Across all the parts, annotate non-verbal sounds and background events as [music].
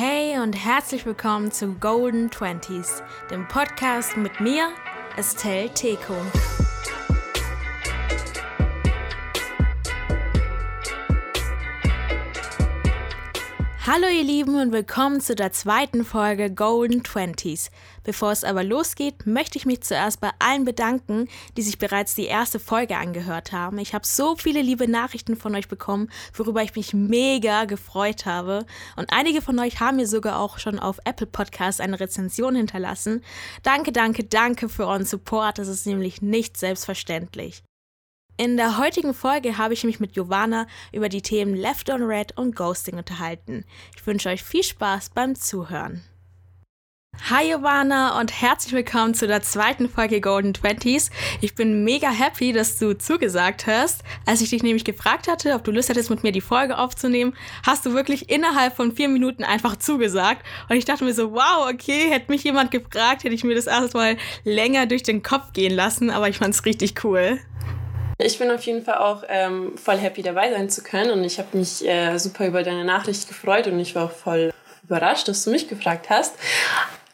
Hey und herzlich willkommen zu Golden Twenties, dem Podcast mit mir, Estelle Teko. Hallo ihr Lieben und willkommen zu der zweiten Folge Golden Twenties. Bevor es aber losgeht, möchte ich mich zuerst bei allen bedanken, die sich bereits die erste Folge angehört haben. Ich habe so viele liebe Nachrichten von euch bekommen, worüber ich mich mega gefreut habe. Und einige von euch haben mir sogar auch schon auf Apple Podcasts eine Rezension hinterlassen. Danke, danke, danke für euren Support. Das ist nämlich nicht selbstverständlich. In der heutigen Folge habe ich mich mit Giovanna über die Themen Left on Red und Ghosting unterhalten. Ich wünsche euch viel Spaß beim Zuhören. Hi Giovanna und herzlich willkommen zu der zweiten Folge Golden Twenties. Ich bin mega happy, dass du zugesagt hast. Als ich dich nämlich gefragt hatte, ob du Lust hättest, mit mir die Folge aufzunehmen, hast du wirklich innerhalb von vier Minuten einfach zugesagt. Und ich dachte mir so, wow, okay, hätte mich jemand gefragt, hätte ich mir das erstmal länger durch den Kopf gehen lassen, aber ich fand es richtig cool. Ich bin auf jeden Fall auch ähm, voll happy dabei sein zu können und ich habe mich äh, super über deine Nachricht gefreut und ich war auch voll überrascht, dass du mich gefragt hast.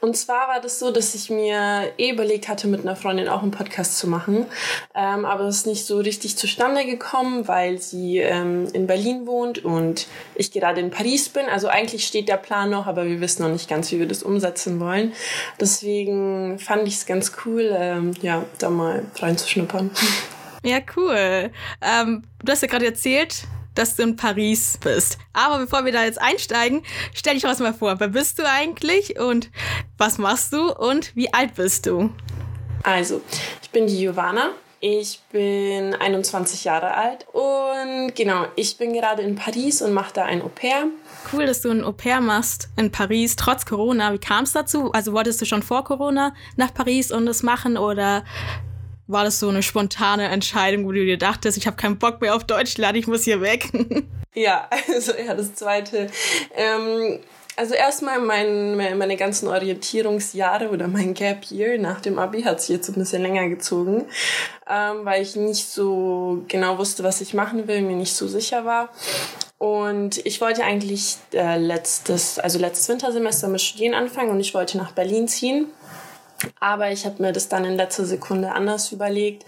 Und zwar war das so, dass ich mir eh überlegt hatte, mit einer Freundin auch einen Podcast zu machen. Ähm, aber es ist nicht so richtig zustande gekommen, weil sie ähm, in Berlin wohnt und ich gerade in Paris bin. Also eigentlich steht der Plan noch, aber wir wissen noch nicht ganz, wie wir das umsetzen wollen. Deswegen fand ich es ganz cool, ähm, ja, da mal reinzuschnuppern. [laughs] Ja, cool. Ähm, du hast ja gerade erzählt, dass du in Paris bist. Aber bevor wir da jetzt einsteigen, stell dich doch mal vor. Wer bist du eigentlich und was machst du und wie alt bist du? Also, ich bin die Giovanna. Ich bin 21 Jahre alt und genau, ich bin gerade in Paris und mache da ein Au pair. Cool, dass du ein Au pair machst in Paris, trotz Corona. Wie kam es dazu? Also wolltest du schon vor Corona nach Paris und das machen oder war das so eine spontane Entscheidung, wo du dir dachtest, ich habe keinen Bock mehr auf Deutschland, ich muss hier weg? [laughs] ja, also ja, das zweite. Ähm, also erstmal mein, meine ganzen Orientierungsjahre oder mein Gap Year nach dem Abi hat sich jetzt ein bisschen länger gezogen, ähm, weil ich nicht so genau wusste, was ich machen will, mir nicht so sicher war. Und ich wollte eigentlich äh, letztes, also letztes Wintersemester mit Studieren anfangen und ich wollte nach Berlin ziehen. Aber ich habe mir das dann in letzter Sekunde anders überlegt,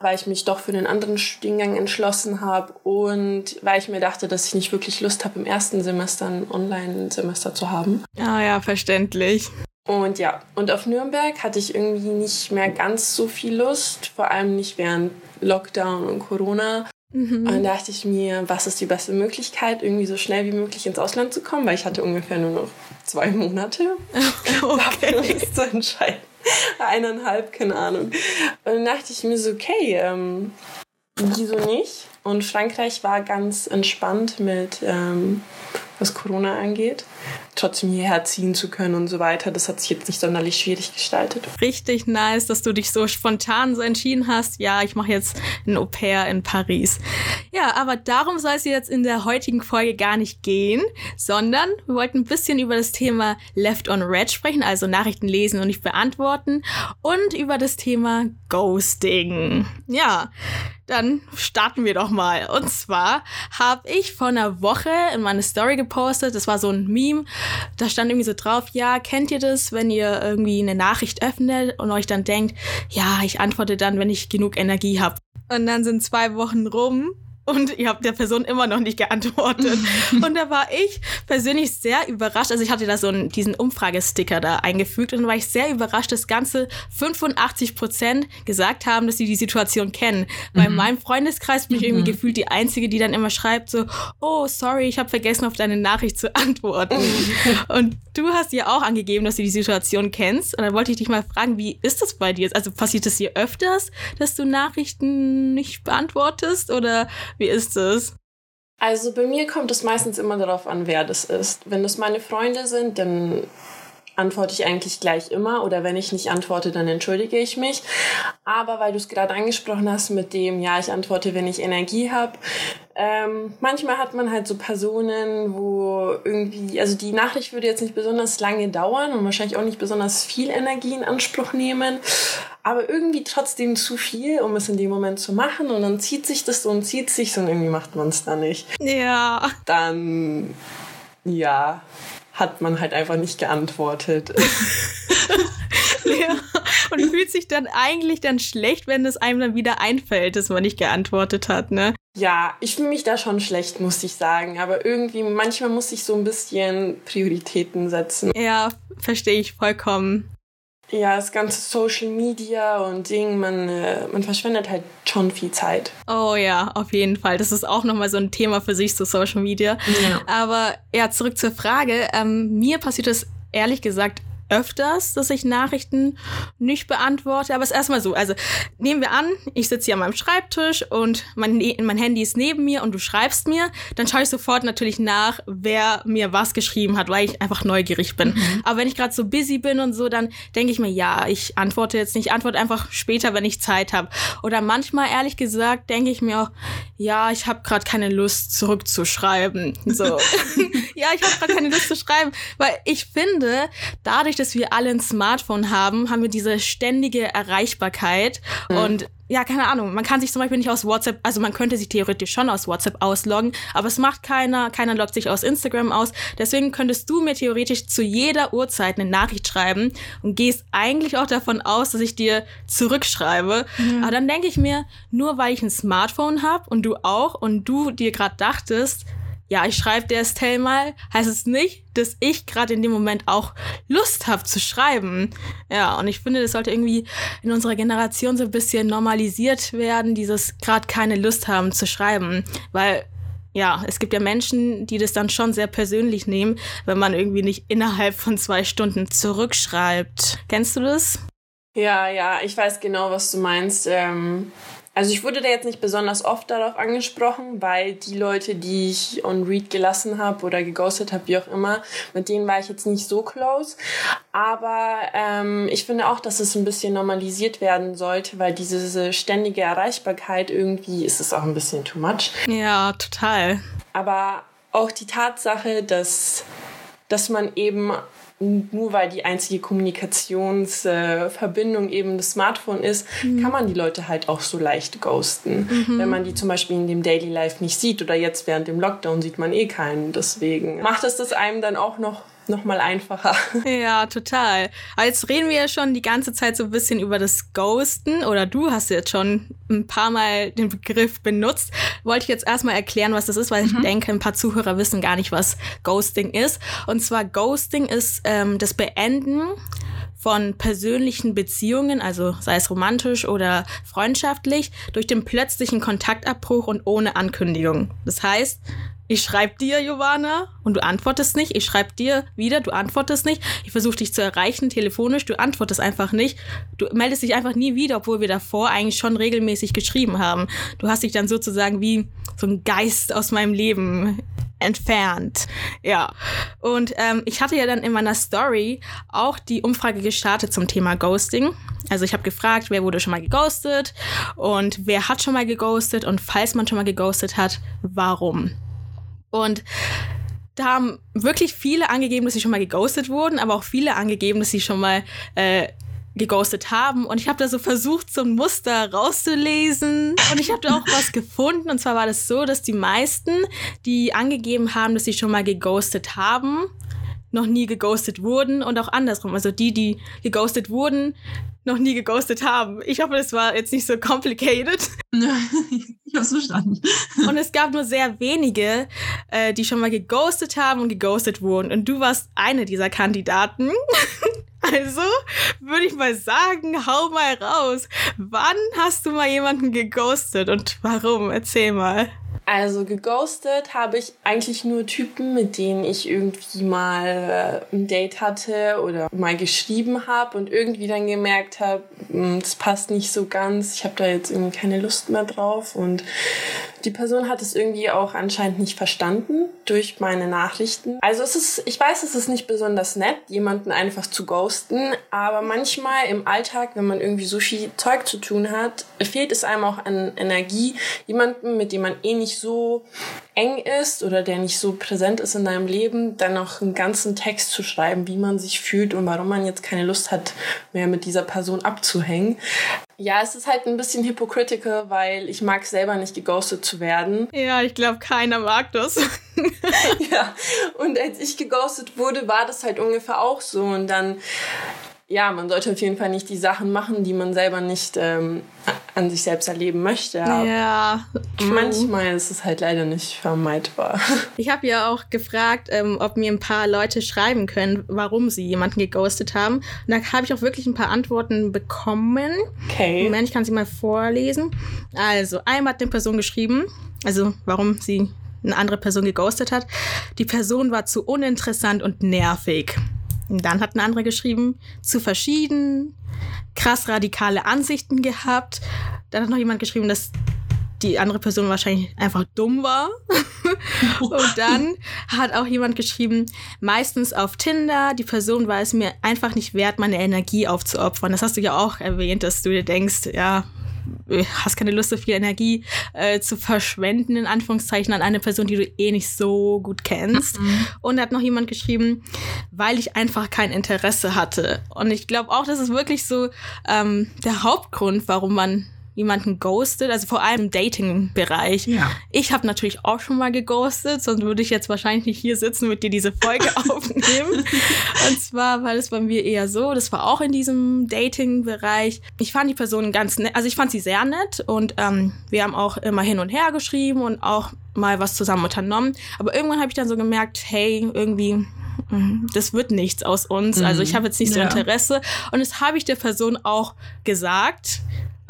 weil ich mich doch für den anderen Studiengang entschlossen habe und weil ich mir dachte, dass ich nicht wirklich Lust habe, im ersten Semester ein Online-Semester zu haben. Ah ja, verständlich. Und ja, und auf Nürnberg hatte ich irgendwie nicht mehr ganz so viel Lust, vor allem nicht während Lockdown und Corona. Mhm. Und dann dachte ich mir, was ist die beste Möglichkeit, irgendwie so schnell wie möglich ins Ausland zu kommen, weil ich hatte ungefähr nur noch zwei Monate, [laughs] okay. dafür zu entscheiden. [laughs] Eineinhalb, keine Ahnung. Und dann dachte ich mir so, okay, ähm, wieso nicht? Und Frankreich war ganz entspannt mit, ähm, was Corona angeht trotzdem hierher ziehen zu können und so weiter. Das hat sich jetzt nicht sonderlich schwierig gestaltet. Richtig nice, dass du dich so spontan so entschieden hast. Ja, ich mache jetzt ein Au pair in Paris. Ja, aber darum soll es jetzt in der heutigen Folge gar nicht gehen, sondern wir wollten ein bisschen über das Thema Left on Red sprechen, also Nachrichten lesen und nicht beantworten und über das Thema Ghosting. Ja, dann starten wir doch mal. Und zwar habe ich vor einer Woche in meine Story gepostet, das war so ein Meme, da stand irgendwie so drauf, ja, kennt ihr das, wenn ihr irgendwie eine Nachricht öffnet und euch dann denkt, ja, ich antworte dann, wenn ich genug Energie habe. Und dann sind zwei Wochen rum und ihr habt der Person immer noch nicht geantwortet. [laughs] und da war ich persönlich sehr überrascht. Also ich hatte da so einen, diesen Umfragesticker da eingefügt und da war ich sehr überrascht, dass ganze 85 Prozent gesagt haben, dass sie die Situation kennen. Weil in mhm. meinem Freundeskreis bin ich irgendwie mhm. gefühlt die Einzige, die dann immer schreibt so, oh, sorry, ich habe vergessen, auf deine Nachricht zu antworten. und du hast ja auch angegeben, dass du die Situation kennst. Und dann wollte ich dich mal fragen, wie ist das bei dir? Also passiert es dir öfters, dass du Nachrichten nicht beantwortest oder wie ist es? Also bei mir kommt es meistens immer darauf an, wer das ist. Wenn das meine Freunde sind, dann antworte ich eigentlich gleich immer oder wenn ich nicht antworte, dann entschuldige ich mich. Aber weil du es gerade angesprochen hast mit dem, ja, ich antworte, wenn ich Energie habe. Ähm, manchmal hat man halt so Personen, wo irgendwie, also die Nachricht würde jetzt nicht besonders lange dauern und wahrscheinlich auch nicht besonders viel Energie in Anspruch nehmen, aber irgendwie trotzdem zu viel, um es in dem Moment zu machen und dann zieht sich das so und zieht sich so und irgendwie macht man es dann nicht. Ja. Dann, ja, hat man halt einfach nicht geantwortet. [laughs] ja. Und fühlt sich dann eigentlich dann schlecht, wenn es einem dann wieder einfällt, dass man nicht geantwortet hat, ne? Ja, ich fühle mich da schon schlecht, muss ich sagen. Aber irgendwie, manchmal muss ich so ein bisschen Prioritäten setzen. Ja, verstehe ich vollkommen. Ja, das ganze Social Media und Ding, man, äh, man verschwendet halt schon viel Zeit. Oh ja, auf jeden Fall. Das ist auch nochmal so ein Thema für sich, so Social Media. Ja. Aber ja, zurück zur Frage. Ähm, mir passiert es ehrlich gesagt öfters, dass ich Nachrichten nicht beantworte. Aber es ist erstmal so. Also nehmen wir an, ich sitze hier an meinem Schreibtisch und mein, ne-, mein Handy ist neben mir und du schreibst mir, dann schaue ich sofort natürlich nach, wer mir was geschrieben hat, weil ich einfach neugierig bin. Mhm. Aber wenn ich gerade so busy bin und so, dann denke ich mir, ja, ich antworte jetzt nicht, ich antworte einfach später, wenn ich Zeit habe. Oder manchmal, ehrlich gesagt, denke ich mir auch, ja, ich habe gerade keine Lust zurückzuschreiben. So. [laughs] [laughs] ja, ich habe gerade keine Lust zu schreiben, weil ich finde, dadurch, dass wir alle ein Smartphone haben, haben wir diese ständige Erreichbarkeit. Mhm. Und ja, keine Ahnung, man kann sich zum Beispiel nicht aus WhatsApp, also man könnte sich theoretisch schon aus WhatsApp ausloggen, aber es macht keiner, keiner loggt sich aus Instagram aus. Deswegen könntest du mir theoretisch zu jeder Uhrzeit eine Nachricht schreiben und gehst eigentlich auch davon aus, dass ich dir zurückschreibe. Mhm. Aber dann denke ich mir, nur weil ich ein Smartphone habe und du auch und du dir gerade dachtest, ja, ich schreibe der Estelle mal, heißt es nicht, dass ich gerade in dem Moment auch Lust habe zu schreiben. Ja, und ich finde, das sollte irgendwie in unserer Generation so ein bisschen normalisiert werden, dieses gerade keine Lust haben zu schreiben, weil ja, es gibt ja Menschen, die das dann schon sehr persönlich nehmen, wenn man irgendwie nicht innerhalb von zwei Stunden zurückschreibt. Kennst du das? Ja, ja, ich weiß genau, was du meinst. Ähm also ich wurde da jetzt nicht besonders oft darauf angesprochen, weil die Leute, die ich on Read gelassen habe oder geghostet habe, wie auch immer, mit denen war ich jetzt nicht so close. Aber ähm, ich finde auch, dass es ein bisschen normalisiert werden sollte, weil diese ständige Erreichbarkeit irgendwie ist es auch ein bisschen too much. Ja, total. Aber auch die Tatsache, dass, dass man eben nur weil die einzige Kommunikationsverbindung äh, eben das Smartphone ist, mhm. kann man die Leute halt auch so leicht ghosten. Mhm. Wenn man die zum Beispiel in dem Daily Life nicht sieht oder jetzt während dem Lockdown sieht man eh keinen. Deswegen macht es das einem dann auch noch noch mal einfacher. [laughs] Ja, total. Aber jetzt reden wir ja schon die ganze Zeit so ein bisschen über das Ghosten oder du hast jetzt schon ein paar Mal den Begriff benutzt. Wollte ich jetzt erstmal erklären, was das ist, weil mhm. ich denke, ein paar Zuhörer wissen gar nicht, was Ghosting ist. Und zwar Ghosting ist ähm, das Beenden von persönlichen Beziehungen, also sei es romantisch oder freundschaftlich, durch den plötzlichen Kontaktabbruch und ohne Ankündigung. Das heißt, ich schreibe dir, Giovanna, und du antwortest nicht. Ich schreibe dir wieder, du antwortest nicht. Ich versuche dich zu erreichen, telefonisch, du antwortest einfach nicht. Du meldest dich einfach nie wieder, obwohl wir davor eigentlich schon regelmäßig geschrieben haben. Du hast dich dann sozusagen wie so ein Geist aus meinem Leben entfernt. Ja. Und ähm, ich hatte ja dann in meiner Story auch die Umfrage gestartet zum Thema Ghosting. Also ich habe gefragt, wer wurde schon mal geghostet und wer hat schon mal geghostet und falls man schon mal geghostet hat, warum? Und da haben wirklich viele angegeben, dass sie schon mal geghostet wurden, aber auch viele angegeben, dass sie schon mal äh, geghostet haben. Und ich habe da so versucht, so ein Muster rauszulesen. Und ich habe da auch was gefunden. Und zwar war das so, dass die meisten, die angegeben haben, dass sie schon mal geghostet haben, noch nie geghostet wurden und auch andersrum. Also die, die geghostet wurden, noch nie geghostet haben. Ich hoffe, das war jetzt nicht so complicated. [laughs] ich hab's verstanden. Und es gab nur sehr wenige, äh, die schon mal geghostet haben und geghostet wurden. Und du warst eine dieser Kandidaten. [laughs] Also würde ich mal sagen, hau mal raus. Wann hast du mal jemanden geghostet und warum? Erzähl mal. Also geghostet habe ich eigentlich nur Typen, mit denen ich irgendwie mal äh, ein Date hatte oder mal geschrieben habe und irgendwie dann gemerkt habe, hm, das passt nicht so ganz, ich habe da jetzt irgendwie keine Lust mehr drauf und die Person hat es irgendwie auch anscheinend nicht verstanden durch meine Nachrichten. Also es ist, ich weiß, es ist nicht besonders nett, jemanden einfach zu ghosten, aber manchmal im Alltag, wenn man irgendwie so viel Zeug zu tun hat, fehlt es einem auch an Energie, jemanden, mit dem man eh nicht so eng ist oder der nicht so präsent ist in deinem Leben, dann noch einen ganzen Text zu schreiben, wie man sich fühlt und warum man jetzt keine Lust hat, mehr mit dieser Person abzuhängen. Ja, es ist halt ein bisschen hypocritical, weil ich mag selber nicht geghostet zu werden. Ja, ich glaube, keiner mag das. [laughs] ja, und als ich geghostet wurde, war das halt ungefähr auch so. Und dann ja, man sollte auf jeden Fall nicht die Sachen machen, die man selber nicht ähm, an sich selbst erleben möchte. Ja. Manchmal ist es halt leider nicht vermeidbar. [laughs] Ich habe ja auch gefragt, ähm, ob mir ein paar Leute schreiben können, warum sie jemanden geghostet haben. Und da habe ich auch wirklich ein paar Antworten bekommen. Okay. Moment, ich kann sie mal vorlesen. Also, einmal hat eine Person geschrieben, also warum sie eine andere Person geghostet hat. Die Person war zu uninteressant und nervig. Und dann hat eine andere geschrieben, zu verschieden, krass radikale Ansichten gehabt. Dann hat noch jemand geschrieben, dass die andere Person wahrscheinlich einfach dumm war. [laughs] und dann hat auch jemand geschrieben, meistens auf Tinder, die Person war es mir einfach nicht wert, meine Energie aufzuopfern. Das hast du ja auch erwähnt, dass du dir denkst, ja, hast keine Lust, so viel Energie äh, zu verschwenden, in Anführungszeichen, an eine Person, die du eh nicht so gut kennst. Mhm. Und da hat noch jemand geschrieben, weil ich einfach kein Interesse hatte. Und ich glaube auch, das ist wirklich so ähm, der Hauptgrund, warum man jemanden ghostet, also vor allem im Dating-Bereich. Ja. Ich habe natürlich auch schon mal geghostet, sonst würde ich jetzt wahrscheinlich nicht hier sitzen mit dir diese Folge [laughs] aufnehmen. Und zwar war das bei mir eher so, das war auch in diesem Dating-Bereich. Ich fand die Person ganz nett, also ich fand sie sehr nett und ähm, wir haben auch immer hin und her geschrieben und auch mal was zusammen unternommen. Aber irgendwann habe ich dann so gemerkt, hey, irgendwie mhm, das wird nichts aus uns. Also ich mhm. habe jetzt nicht so Interesse. Und das habe ich der Person auch gesagt.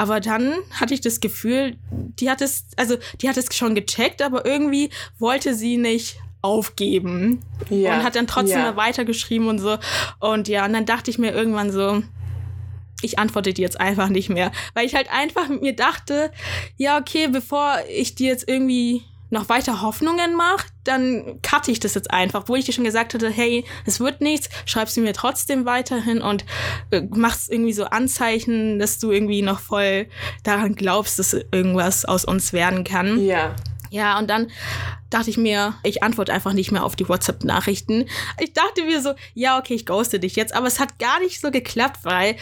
Aber dann hatte ich das Gefühl, die hat es, also die hat es schon gecheckt, aber irgendwie wollte sie nicht aufgeben. Ja. Und hat dann trotzdem ja. weitergeschrieben und so. Und ja, und dann dachte ich mir irgendwann so, ich antworte dir jetzt einfach nicht mehr. Weil ich halt einfach mit mir dachte, ja, okay, bevor ich dir jetzt irgendwie noch weiter Hoffnungen macht, dann cutte ich das jetzt einfach. Wo ich dir schon gesagt hatte, hey, es wird nichts, schreibst du mir trotzdem weiterhin und äh, machst irgendwie so Anzeichen, dass du irgendwie noch voll daran glaubst, dass irgendwas aus uns werden kann. Ja. Ja, und dann dachte ich mir, ich antworte einfach nicht mehr auf die WhatsApp-Nachrichten. Ich dachte mir so, ja, okay, ich ghoste dich jetzt, aber es hat gar nicht so geklappt, weil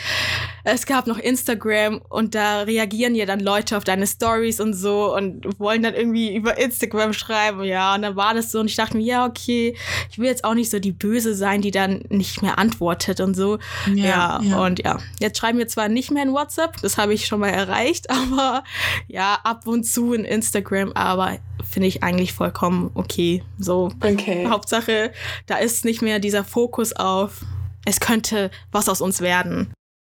es gab noch Instagram und da reagieren ja dann Leute auf deine Stories und so und wollen dann irgendwie über Instagram schreiben, ja, und dann war das so und ich dachte mir, ja, okay, ich will jetzt auch nicht so die Böse sein, die dann nicht mehr antwortet und so. Ja, ja, ja. und ja, jetzt schreiben wir zwar nicht mehr in WhatsApp, das habe ich schon mal erreicht, [laughs] aber ja, ab und zu in Instagram, aber finde ich eigentlich vollkommen okay. So, okay. Hauptsache, da ist nicht mehr dieser Fokus auf, es könnte was aus uns werden.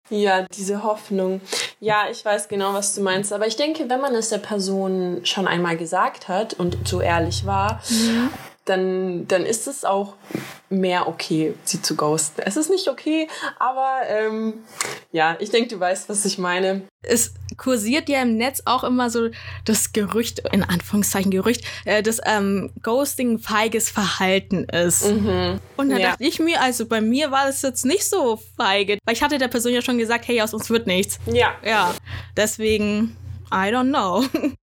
Ja, diese Hoffnung. Ja, ich weiß genau, was du meinst. Aber ich denke, wenn man es der Person schon einmal gesagt hat und so ehrlich war, mhm dann, dann ist es auch mehr okay, sie zu ghosten. Es ist nicht okay, aber ähm, ja, ich denke, du weißt, was ich meine. Es kursiert ja im Netz auch immer so das Gerücht, in Anführungszeichen Gerücht, äh, dass ähm, Ghosting feiges Verhalten ist. Mhm. Und da ja. dachte ich mir, also bei mir war das jetzt nicht so feige, weil ich hatte der Person ja schon gesagt, hey, aus uns wird nichts. Ja. Ja. Deswegen, I don't know. [laughs]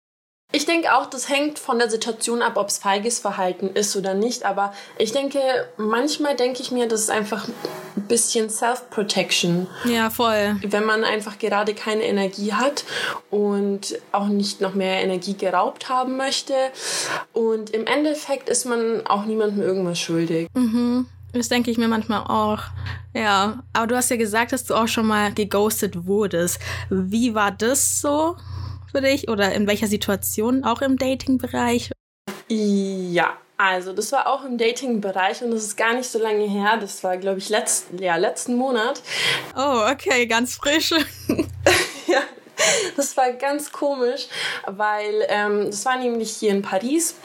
Ich denke auch, das hängt von der Situation ab, ob es feiges Verhalten ist oder nicht. Aber ich denke, manchmal denke ich mir, das ist einfach ein bisschen Self-Protection. Ja, voll. Wenn man einfach gerade keine Energie hat und auch nicht noch mehr Energie geraubt haben möchte. Und im Endeffekt ist man auch niemandem irgendwas schuldig. Mhm. Das denke ich mir manchmal auch. Ja, aber du hast ja gesagt, dass du auch schon mal geghostet wurdest. Wie war das so? Für dich oder in welcher Situation auch im Dating-Bereich? Ja, also das war auch im Dating-Bereich und das ist gar nicht so lange her. Das war, glaube ich, letzten, ja, letzten Monat. Oh, okay, ganz frisch. [laughs] ja, das war ganz komisch, weil ähm, das war nämlich hier in Paris.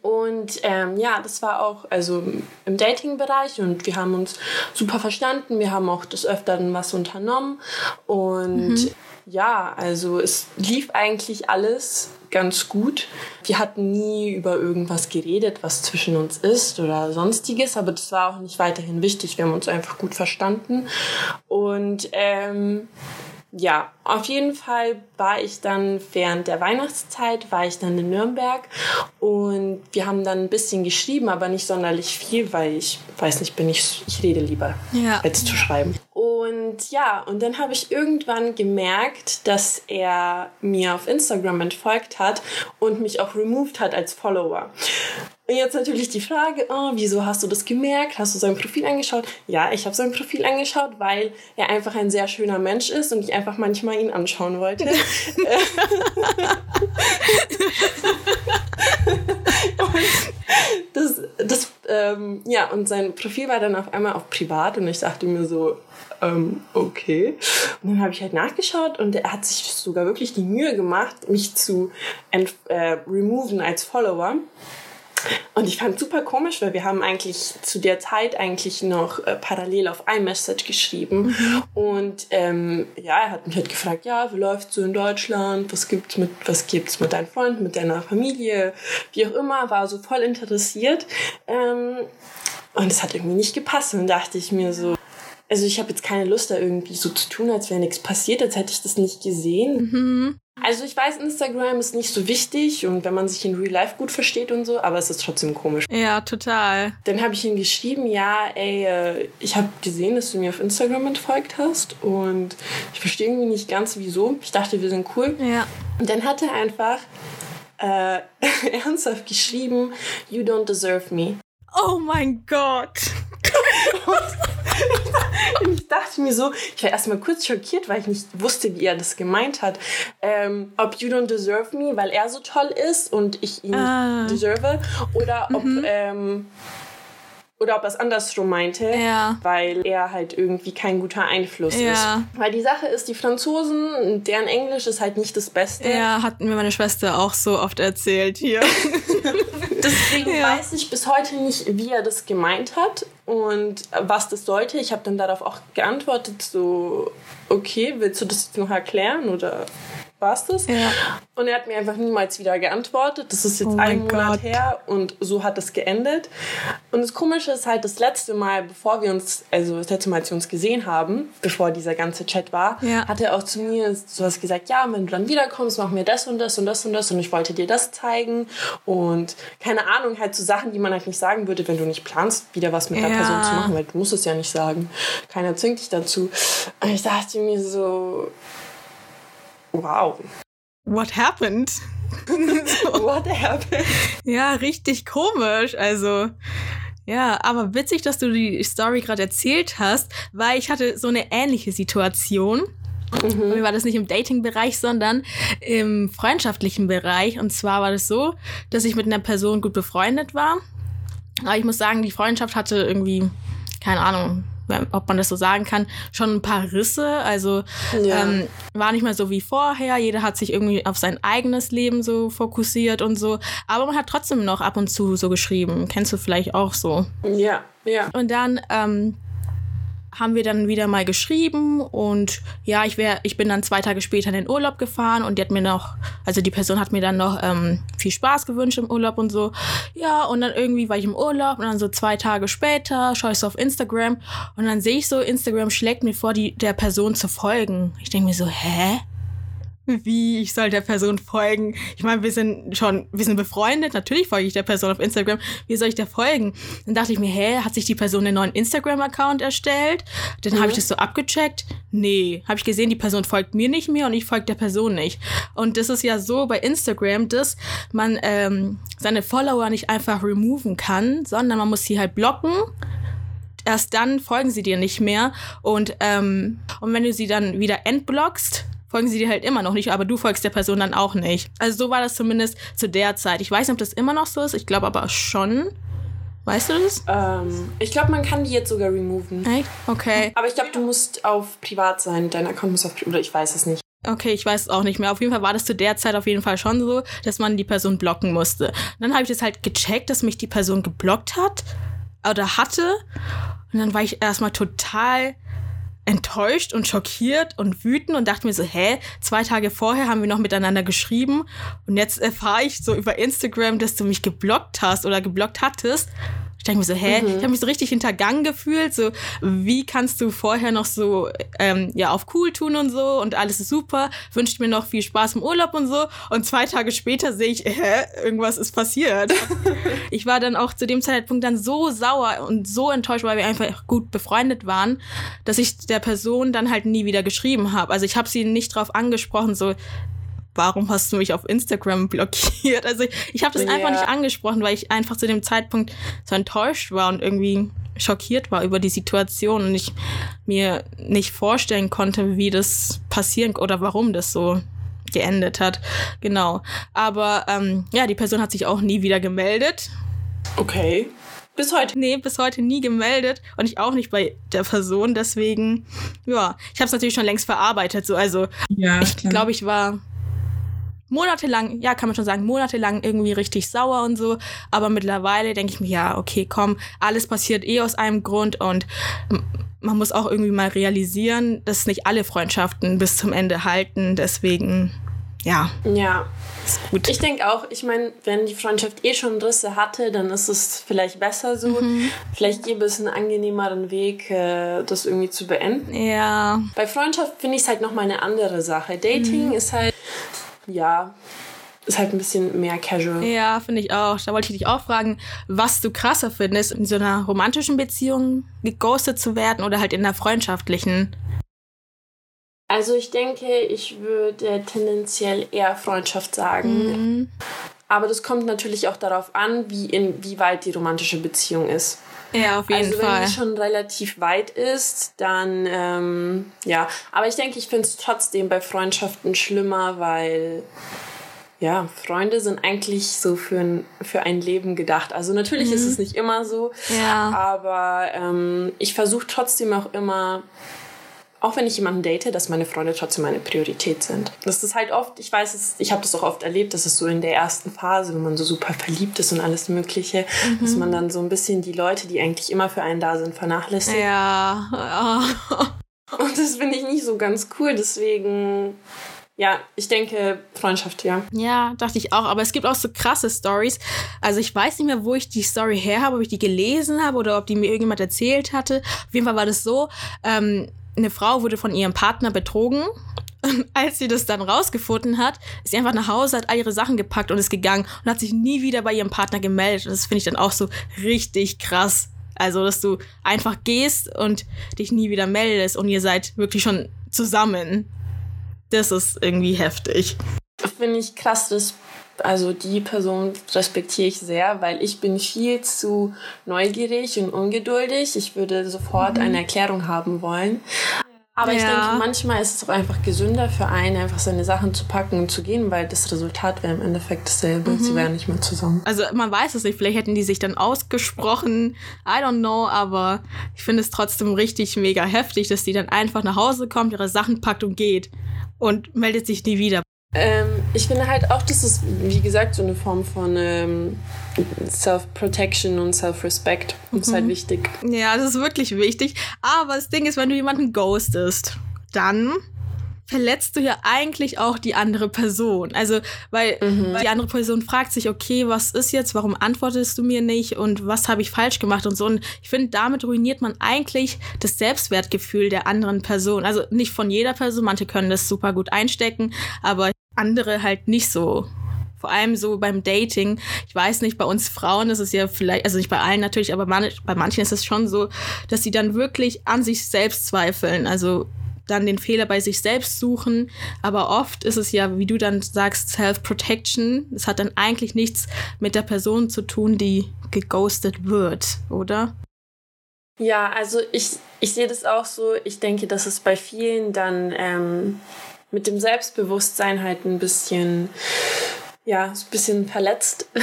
Und ähm, ja, das war auch also im Dating-Bereich und wir haben uns super verstanden. Wir haben auch des Öfteren was unternommen und mhm. Ja, also es lief eigentlich alles ganz gut. Wir hatten nie über irgendwas geredet, was zwischen uns ist oder sonstiges, aber das war auch nicht weiterhin wichtig. Wir haben uns einfach gut verstanden. Und ähm, ja, auf jeden Fall war ich dann während der Weihnachtszeit, war ich dann in Nürnberg und wir haben dann ein bisschen geschrieben, aber nicht sonderlich viel, weil ich weiß nicht, bin ich, ich rede lieber, ja. als zu schreiben. Und ja, und dann habe ich irgendwann gemerkt, dass er mir auf Instagram entfolgt hat und mich auch removed hat als Follower. Und jetzt natürlich die Frage, oh, wieso hast du das gemerkt? Hast du sein Profil angeschaut? Ja, ich habe sein Profil angeschaut, weil er einfach ein sehr schöner Mensch ist und ich einfach manchmal ihn anschauen wollte. [laughs] das, das, ähm, ja, und sein Profil war dann auf einmal auch privat und ich dachte mir so, ähm, okay. Und dann habe ich halt nachgeschaut und er hat sich sogar wirklich die Mühe gemacht, mich zu äh, removen als Follower. Und ich fand super komisch, weil wir haben eigentlich zu der Zeit eigentlich noch äh, parallel auf iMessage geschrieben. Und ähm, ja, er hat mich halt gefragt, ja, wie läuft so in Deutschland? Was gibt's mit, was gibt's mit deinen Freunden, mit deiner Familie? Wie auch immer, war so voll interessiert. Ähm, und es hat irgendwie nicht gepasst. Und dachte ich mir so, also ich habe jetzt keine Lust, da irgendwie so zu tun, als wäre nichts passiert, als hätte ich das nicht gesehen. Mhm. Also ich weiß, Instagram ist nicht so wichtig und wenn man sich in Real Life gut versteht und so, aber es ist trotzdem komisch. Ja, total. Dann habe ich ihm geschrieben, ja, ey, äh, ich habe gesehen, dass du mir auf Instagram entfolgt hast und ich verstehe irgendwie nicht ganz, wieso. Ich dachte, wir sind cool. Ja. Und dann hat er einfach äh, [laughs] ernsthaft geschrieben, you don't deserve me. Oh mein Gott. [laughs] Ich dachte mir so, ich war erstmal kurz schockiert, weil ich nicht wusste, wie er das gemeint hat. Ähm, ob You Don't Deserve Me, weil er so toll ist und ich ihn ah. deserve, oder ob mhm. ähm, oder ob er es andersrum meinte, ja. weil er halt irgendwie kein guter Einfluss ja. ist. Weil die Sache ist, die Franzosen, deren Englisch ist halt nicht das Beste. Ja, hat mir meine Schwester auch so oft erzählt hier. [laughs] Deswegen ja. weiß ich bis heute nicht, wie er das gemeint hat und was das sollte. Ich habe dann darauf auch geantwortet, so, okay, willst du das jetzt noch erklären oder war's das? Ja. Und er hat mir einfach niemals wieder geantwortet. Das ist jetzt oh ein Monat Gott. her und so hat es geendet. Und das Komische ist halt, das letzte Mal, bevor wir uns, also das letzte Mal, als wir uns gesehen haben, bevor dieser ganze Chat war, ja. hat er auch zu mir sowas gesagt, ja, wenn du dann wiederkommst, machen wir das und das und das und das und ich wollte dir das zeigen und keine Ahnung, halt so Sachen, die man halt nicht sagen würde, wenn du nicht planst, wieder was mit ja. der Person zu machen, weil du musst es ja nicht sagen. Keiner zwingt dich dazu. Und ich dachte mir so, Wow. What happened? [laughs] What happened? Ja, richtig komisch. Also, ja, aber witzig, dass du die Story gerade erzählt hast, weil ich hatte so eine ähnliche Situation. Mhm. Mir war das nicht im Dating-Bereich, sondern im freundschaftlichen Bereich. Und zwar war das so, dass ich mit einer Person gut befreundet war. Aber ich muss sagen, die Freundschaft hatte irgendwie, keine Ahnung, ob man das so sagen kann, schon ein paar Risse. Also ja. ähm, war nicht mehr so wie vorher. Jeder hat sich irgendwie auf sein eigenes Leben so fokussiert und so. Aber man hat trotzdem noch ab und zu so geschrieben. Kennst du vielleicht auch so? Ja, ja. Und dann ähm, haben wir dann wieder mal geschrieben und ja, ich wäre, ich bin dann zwei Tage später in den Urlaub gefahren und die hat mir noch, also die Person hat mir dann noch ähm, viel Spaß gewünscht im Urlaub und so. Ja, und dann irgendwie war ich im Urlaub und dann so zwei Tage später schaue ich so auf Instagram und dann sehe ich so, Instagram schlägt mir vor, die der Person zu folgen. Ich denke mir so, hä? Wie ich soll der Person folgen. Ich meine, wir sind schon, wir sind befreundet, natürlich folge ich der Person auf Instagram. Wie soll ich der folgen? Dann dachte ich mir, hä, hat sich die Person einen neuen Instagram-Account erstellt? Dann mhm. habe ich das so abgecheckt. Nee, habe ich gesehen, die Person folgt mir nicht mehr und ich folge der Person nicht. Und das ist ja so bei Instagram, dass man ähm, seine Follower nicht einfach removen kann, sondern man muss sie halt blocken erst dann folgen sie dir nicht mehr. Und, ähm, und wenn du sie dann wieder entblockst, folgen sie dir halt immer noch nicht, aber du folgst der Person dann auch nicht. Also so war das zumindest zu der Zeit. Ich weiß nicht, ob das immer noch so ist. Ich glaube aber schon. Weißt du das? Ähm, ich glaube, man kann die jetzt sogar removen. Echt? Okay. Aber ich glaube, du musst auf privat sein. Dein Account muss auf oder ich weiß es nicht. Okay, ich weiß es auch nicht mehr. Auf jeden Fall war das zu der Zeit auf jeden Fall schon so, dass man die Person blocken musste. Und dann habe ich das halt gecheckt, dass mich die Person geblockt hat oder hatte. Und dann war ich erstmal total enttäuscht und schockiert und wütend und dachte mir so, hä, zwei Tage vorher haben wir noch miteinander geschrieben und jetzt erfahre ich so über Instagram, dass du mich geblockt hast oder geblockt hattest. Ich denke mir so, hä? Mhm. Ich habe mich so richtig hintergangen gefühlt. So, wie kannst du vorher noch so ähm, ja auf cool tun und so und alles ist super, wünscht mir noch viel Spaß im Urlaub und so. Und zwei Tage später sehe ich, hä, irgendwas ist passiert. [laughs] ich war dann auch zu dem Zeitpunkt dann so sauer und so enttäuscht, weil wir einfach gut befreundet waren, dass ich der Person dann halt nie wieder geschrieben habe. Also ich habe sie nicht drauf angesprochen, so warum hast du mich auf Instagram blockiert? Also ich, ich habe das ja. einfach nicht angesprochen, weil ich einfach zu dem Zeitpunkt so enttäuscht war und irgendwie schockiert war über die Situation und ich mir nicht vorstellen konnte, wie das passieren oder warum das so geendet hat. Genau. Aber ähm, ja, die Person hat sich auch nie wieder gemeldet. Okay. Bis heute? Nee, bis heute nie gemeldet und ich auch nicht bei der Person. Deswegen, ja, ich habe es natürlich schon längst verarbeitet. So, also ja, ich glaube, ich war monatelang, ja, kann man schon sagen, monatelang irgendwie richtig sauer und so. Aber mittlerweile denke ich mir, ja, okay, komm, alles passiert eh aus einem Grund und man muss auch irgendwie mal realisieren, dass nicht alle Freundschaften bis zum Ende halten. Deswegen, ja. Ja. Ist gut. Ich denke auch, ich meine, wenn die Freundschaft eh schon Risse hatte, dann ist es vielleicht besser so. Mhm. Vielleicht gäbe es einen angenehmeren Weg, äh, das irgendwie zu beenden. Ja. Bei Freundschaft finde ich es halt nochmal eine andere Sache. Dating mhm. ist halt ja, ist halt ein bisschen mehr casual. Ja, finde ich auch. Da wollte ich dich auch fragen, was du krasser findest, in so einer romantischen Beziehung geghostet zu werden oder halt in einer freundschaftlichen. Also ich denke, ich würde tendenziell eher Freundschaft sagen. Mhm. Aber das kommt natürlich auch darauf an, wie inwieweit die romantische Beziehung ist. Ja, auf jeden also, Fall. Also wenn die schon relativ weit ist, dann ähm, ja. Aber ich denke, ich finde es trotzdem bei Freundschaften schlimmer, weil ja, Freunde sind eigentlich so für ein, für ein Leben gedacht. Also natürlich mhm. ist es nicht immer so, ja. aber ähm, ich versuche trotzdem auch immer auch wenn ich jemanden date, dass meine Freunde trotzdem meine Priorität sind. Das ist halt oft, ich weiß es, ich habe das auch oft erlebt, dass es so in der ersten Phase, wenn man so super verliebt ist und alles Mögliche, mhm. dass man dann so ein bisschen die Leute, die eigentlich immer für einen da sind, vernachlässigt. Ja. Oh. Und das finde ich nicht so ganz cool, deswegen ja, ich denke Freundschaft, ja. Ja, dachte ich auch. Aber es gibt auch so krasse Stories. Also ich weiß nicht mehr, wo ich die Story her habe, ob ich die gelesen habe oder ob die mir irgendjemand erzählt hatte. Auf jeden Fall war das so. Ähm, eine Frau wurde von ihrem Partner betrogen. Und [laughs] als sie das dann rausgefunden hat, ist sie einfach nach Hause, hat all ihre Sachen gepackt und ist gegangen und hat sich nie wieder bei ihrem Partner gemeldet. Und das finde ich dann auch so richtig krass. Also, dass du einfach gehst und dich nie wieder meldest und ihr seid wirklich schon zusammen. Das ist irgendwie heftig. Finde ich krass, das also die Person respektiere ich sehr, weil ich bin viel zu neugierig und ungeduldig. Ich würde sofort mhm. eine Erklärung haben wollen. Aber ja. ich denke, manchmal ist es auch einfach gesünder für einen, einfach seine Sachen zu packen und zu gehen, weil das Resultat wäre im Endeffekt dasselbe. Mhm. Sie wären nicht mehr zusammen. Also man weiß es nicht, vielleicht hätten die sich dann ausgesprochen. I don't know, aber ich finde es trotzdem richtig mega heftig, dass die dann einfach nach Hause kommt, ihre Sachen packt und geht und meldet sich nie wieder. Ähm, ich finde halt auch, dass es, wie gesagt, so eine Form von ähm, Self-Protection und Self-Respect mhm. ist halt mhm. wichtig. Ja, das ist wirklich wichtig. Aber das Ding ist, wenn du jemanden ghostest, dann verletzt du ja eigentlich auch die andere Person. Also, weil mhm. die andere Person fragt sich, okay, was ist jetzt, warum antwortest du mir nicht und was habe ich falsch gemacht und so. Und ich finde, damit ruiniert man eigentlich das Selbstwertgefühl der anderen Person. Also nicht von jeder Person, manche können das super gut einstecken, aber andere halt nicht so. Vor allem so beim Dating. Ich weiß nicht, bei uns Frauen ist es ja vielleicht, also nicht bei allen natürlich, aber man, bei manchen ist es schon so, dass sie dann wirklich an sich selbst zweifeln. Also dann den Fehler bei sich selbst suchen. Aber oft ist es ja, wie du dann sagst, Self-Protection. Es hat dann eigentlich nichts mit der Person zu tun, die geghostet wird, oder? Ja, also ich, ich sehe das auch so. Ich denke, dass es bei vielen dann ähm, mit dem Selbstbewusstsein halt ein bisschen, ja, ein bisschen verletzt. [laughs]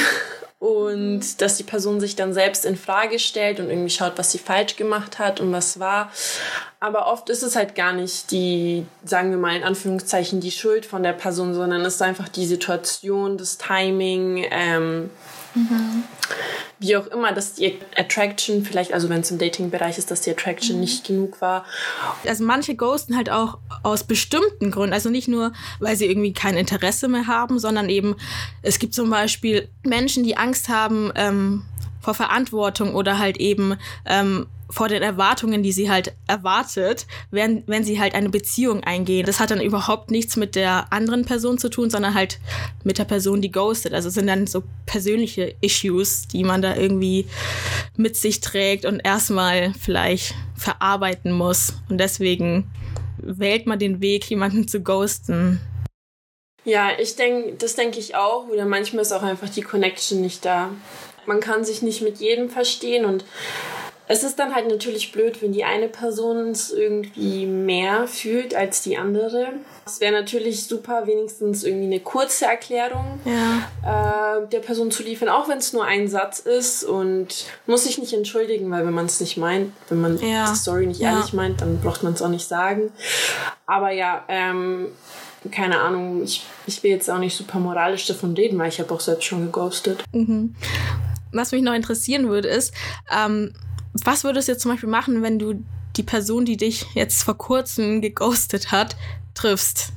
Und dass die Person sich dann selbst in Frage stellt und irgendwie schaut, was sie falsch gemacht hat und was war. Aber oft ist es halt gar nicht die, sagen wir mal in Anführungszeichen, die Schuld von der Person, sondern es ist einfach die Situation, das Timing, ähm, mhm. wie auch immer, dass die Attraction vielleicht, also wenn es im Dating-Bereich ist, dass die Attraction mhm. nicht genug war. Also manche ghosten halt auch aus bestimmten Gründen. Also nicht nur, weil sie irgendwie kein Interesse mehr haben, sondern eben, es gibt zum Beispiel Menschen, die Angst haben ähm, vor Verantwortung oder halt eben ähm, vor den Erwartungen, die sie halt erwartet, wenn, wenn sie halt eine Beziehung eingehen. Das hat dann überhaupt nichts mit der anderen Person zu tun, sondern halt mit der Person, die ghostet. Also es sind dann so persönliche Issues, die man da irgendwie mit sich trägt und erstmal vielleicht verarbeiten muss. Und deswegen wählt man den Weg, jemanden zu ghosten. Ja, ich denke, das denke ich auch. Oder manchmal ist auch einfach die Connection nicht da. Man kann sich nicht mit jedem verstehen und es ist dann halt natürlich blöd, wenn die eine Person es irgendwie mehr fühlt als die andere. Es wäre natürlich super, wenigstens irgendwie eine kurze Erklärung ja. äh, der Person zu liefern, auch wenn es nur ein Satz ist und muss sich nicht entschuldigen, weil wenn man es nicht meint, wenn man ja. die Story nicht ja. ehrlich meint, dann braucht man es auch nicht sagen. Aber ja, ähm, keine Ahnung, ich, ich will jetzt auch nicht super moralisch davon reden, weil ich habe auch selbst schon geghostet. Mhm. Was mich noch interessieren würde, ist, ähm, was würdest du jetzt zum Beispiel machen, wenn du die Person, die dich jetzt vor kurzem geghostet hat, triffst?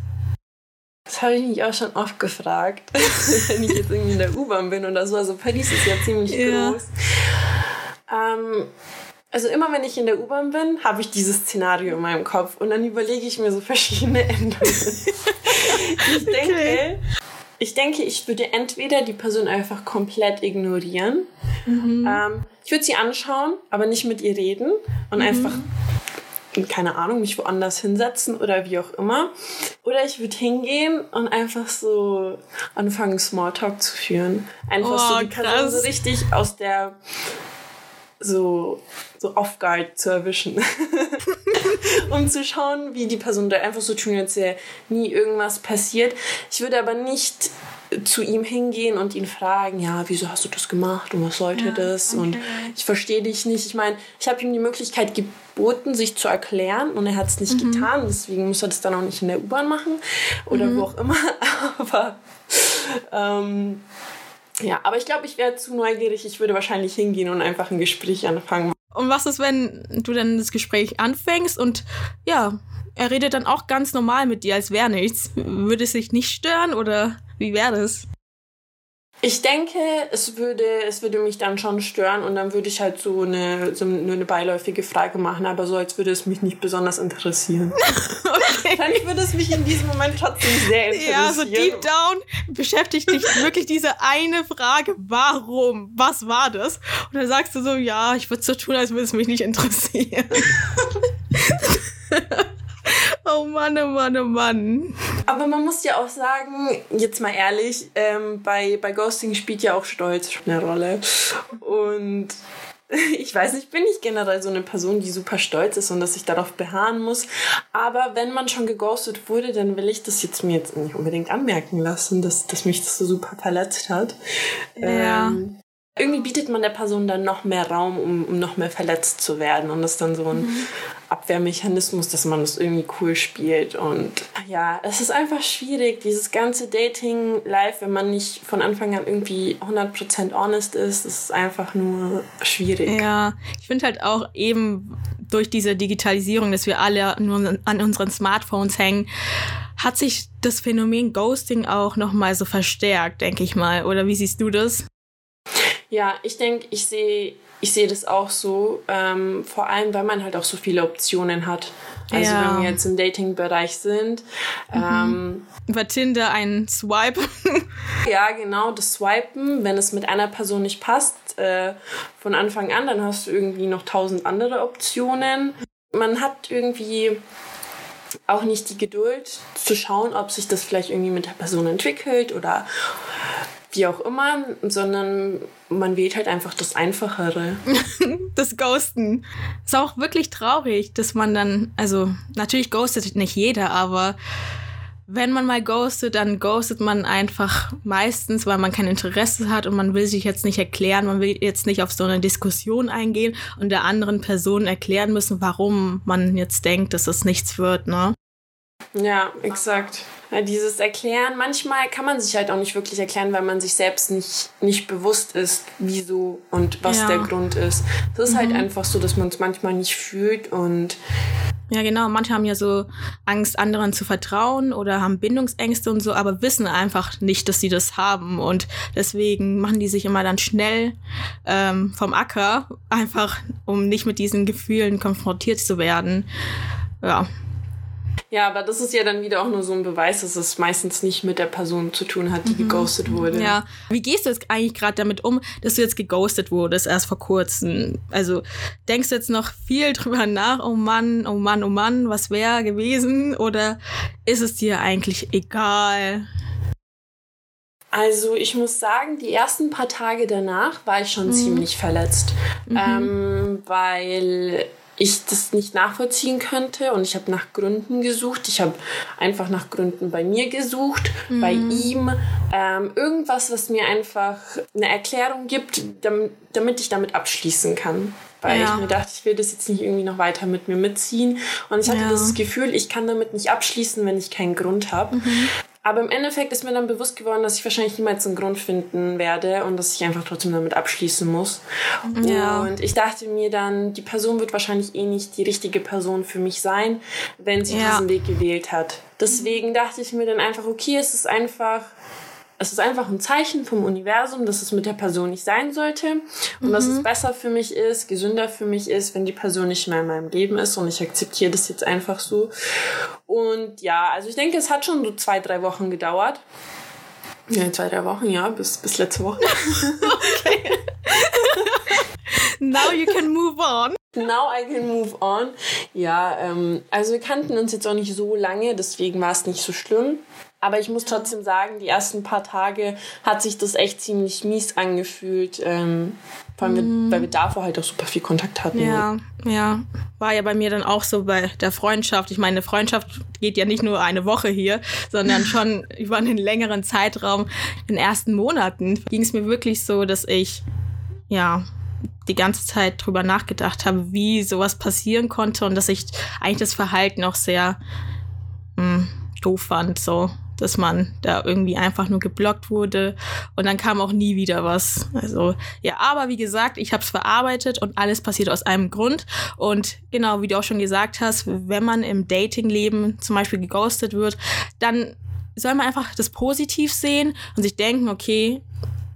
Das habe ich mich auch schon oft gefragt, [laughs] wenn ich jetzt irgendwie in der U-Bahn bin oder so. Also Paris ist ja ziemlich ja. groß. Ähm, also immer wenn ich in der U-Bahn bin, habe ich dieses Szenario in meinem Kopf und dann überlege ich mir so verschiedene [laughs] Endungen. ich [laughs] denke, okay. Ich denke, ich würde entweder die Person einfach komplett ignorieren. Mhm. Ähm, ich würde sie anschauen, aber nicht mit ihr reden und mhm. einfach, keine Ahnung, mich woanders hinsetzen oder wie auch immer. Oder ich würde hingehen und einfach so anfangen, Smalltalk zu führen. Einfach oh, so die Person so richtig aus der so, so off-guard zu erwischen. [laughs] um zu schauen, wie die Person da einfach so tun, als wäre nie irgendwas passiert. Ich würde aber nicht zu ihm hingehen und ihn fragen, ja, wieso hast du das gemacht und was sollte ja, das? Okay. Und ich verstehe dich nicht. Ich meine, ich habe ihm die Möglichkeit geboten, sich zu erklären und er hat es nicht mhm. getan. Deswegen muss er das dann auch nicht in der U-Bahn machen oder mhm. wo auch immer. [laughs] Aber ähm, ja, aber ich glaube, ich wäre zu neugierig. Ich würde wahrscheinlich hingehen und einfach ein Gespräch anfangen. Und was ist, wenn du dann das Gespräch anfängst und ja, er redet dann auch ganz normal mit dir, als wäre nichts? Würde es dich nicht stören oder wie wäre das? Ich denke, es würde, es würde mich dann schon stören und dann würde ich halt so eine, so nur eine beiläufige Frage machen, aber so, als würde es mich nicht besonders interessieren. [laughs] okay. Dann würde es mich in diesem Moment trotzdem sehr interessieren. Ja, so deep down beschäftigt dich wirklich diese eine Frage, warum? Was war das? Und dann sagst du so, ja, ich würde so tun, als würde es mich nicht interessieren. [laughs] [laughs] Oh Mann, oh Mann, oh Mann. Aber man muss ja auch sagen, jetzt mal ehrlich, ähm, bei, bei Ghosting spielt ja auch Stolz eine Rolle. Und [laughs] ich weiß nicht, bin ich generell so eine Person, die super stolz ist und dass ich darauf beharren muss. Aber wenn man schon geghostet wurde, dann will ich das jetzt mir jetzt nicht unbedingt anmerken lassen, dass, dass mich das so super verletzt hat. Ja. Ähm, irgendwie bietet man der Person dann noch mehr Raum, um, um noch mehr verletzt zu werden. Und das ist dann so ein mhm. Abwehrmechanismus, dass man das irgendwie cool spielt. Und ja, es ist einfach schwierig, dieses ganze Dating-Life, wenn man nicht von Anfang an irgendwie 100% honest ist, ist einfach nur schwierig. Ja, ich finde halt auch eben durch diese Digitalisierung, dass wir alle nur an unseren Smartphones hängen, hat sich das Phänomen Ghosting auch nochmal so verstärkt, denke ich mal. Oder wie siehst du das? Ja, ich denke, ich sehe ich sehe das auch so, ähm, vor allem, weil man halt auch so viele Optionen hat. Also ja. wenn wir jetzt im Dating-Bereich sind. Mhm. Ähm, Über Tinder ein Swipe. [laughs] ja, genau, das Swipen, wenn es mit einer Person nicht passt, äh, von Anfang an, dann hast du irgendwie noch tausend andere Optionen. Man hat irgendwie auch nicht die Geduld zu schauen, ob sich das vielleicht irgendwie mit der Person entwickelt oder wie auch immer, sondern man wählt halt einfach das Einfachere. [laughs] das Ghosten. Ist auch wirklich traurig, dass man dann, also natürlich ghostet nicht jeder, aber wenn man mal ghostet, dann ghostet man einfach meistens, weil man kein Interesse hat und man will sich jetzt nicht erklären, man will jetzt nicht auf so eine Diskussion eingehen und der anderen Person erklären müssen, warum man jetzt denkt, dass das nichts wird, ne? Ja, exakt. Ja, dieses Erklären, manchmal kann man sich halt auch nicht wirklich erklären, weil man sich selbst nicht, nicht bewusst ist, wieso und was Ja. der Grund ist. Das ist halt einfach so, dass man es manchmal nicht fühlt und Ja, genau. Manche haben ja so Angst, anderen zu vertrauen oder haben Bindungsängste und so, aber wissen einfach nicht, dass sie das haben. Und deswegen machen die sich immer dann schnell ähm, vom Acker, [laughs] einfach um nicht mit diesen Gefühlen konfrontiert zu werden. Ja, ja, aber das ist ja dann wieder auch nur so ein Beweis, dass es meistens nicht mit der Person zu tun hat, die geghostet wurde. Mhm. ja. Wie gehst du jetzt eigentlich gerade damit um, dass du jetzt geghostet wurdest, erst vor kurzem? Also denkst du jetzt noch viel drüber nach, oh Mann, oh Mann, oh Mann, was wäre gewesen? Oder ist es dir eigentlich egal? Also ich muss sagen, die ersten paar Tage danach war ich schon ziemlich verletzt, ähm, weil ich das nicht nachvollziehen könnte und ich habe nach Gründen gesucht. Ich habe einfach nach Gründen bei mir gesucht, bei ihm. Ähm, irgendwas, was mir einfach eine Erklärung gibt, damit, ich damit abschließen kann. Weil Ja. ich mir dachte, ich will das jetzt nicht irgendwie noch weiter mit mir mitziehen. Und ich hatte Ja. das Gefühl, ich kann damit nicht abschließen, wenn ich keinen Grund habe. Aber im Endeffekt ist mir dann bewusst geworden, dass ich wahrscheinlich niemals einen Grund finden werde und dass ich einfach trotzdem damit abschließen muss. Ja. Und ich dachte mir dann, die Person wird wahrscheinlich eh nicht die richtige Person für mich sein, wenn sie Ja. diesen Weg gewählt hat. Deswegen dachte ich mir dann einfach, okay, es ist einfach, es ist einfach ein Zeichen vom Universum, dass es mit der Person nicht sein sollte und dass es besser für mich ist, gesünder für mich ist, wenn die Person nicht mehr in meinem Leben ist und ich akzeptiere das jetzt einfach so. Und ja, also ich denke, es hat schon so zwei, drei Wochen gedauert. Ja, zwei, drei Wochen, ja, bis, bis letzte Woche. [laughs] Now you can move on. Now I can move on. Ja, ähm, also wir kannten uns jetzt auch nicht so lange, deswegen war es nicht so schlimm. Aber ich muss trotzdem sagen, die ersten paar Tage hat sich das echt ziemlich mies angefühlt. Ähm, vor allem, weil wir davor halt auch super viel Kontakt hatten. Ja, ja. War ja bei mir dann auch so bei der Freundschaft. Ich meine, eine Freundschaft geht ja nicht nur eine Woche hier, sondern [laughs] schon über einen längeren Zeitraum. In den ersten Monaten ging es mir wirklich so, dass ich, ja, die ganze Zeit drüber nachgedacht habe, wie sowas passieren konnte und dass ich eigentlich das Verhalten auch sehr mh, doof fand, so dass man da irgendwie einfach nur geblockt wurde und dann kam auch nie wieder was. Also ja, aber wie gesagt, ich habe es verarbeitet und alles passiert aus einem Grund und genau wie du auch schon gesagt hast, wenn man im Datingleben zum Beispiel geghostet wird, dann soll man einfach das positiv sehen und sich denken, okay,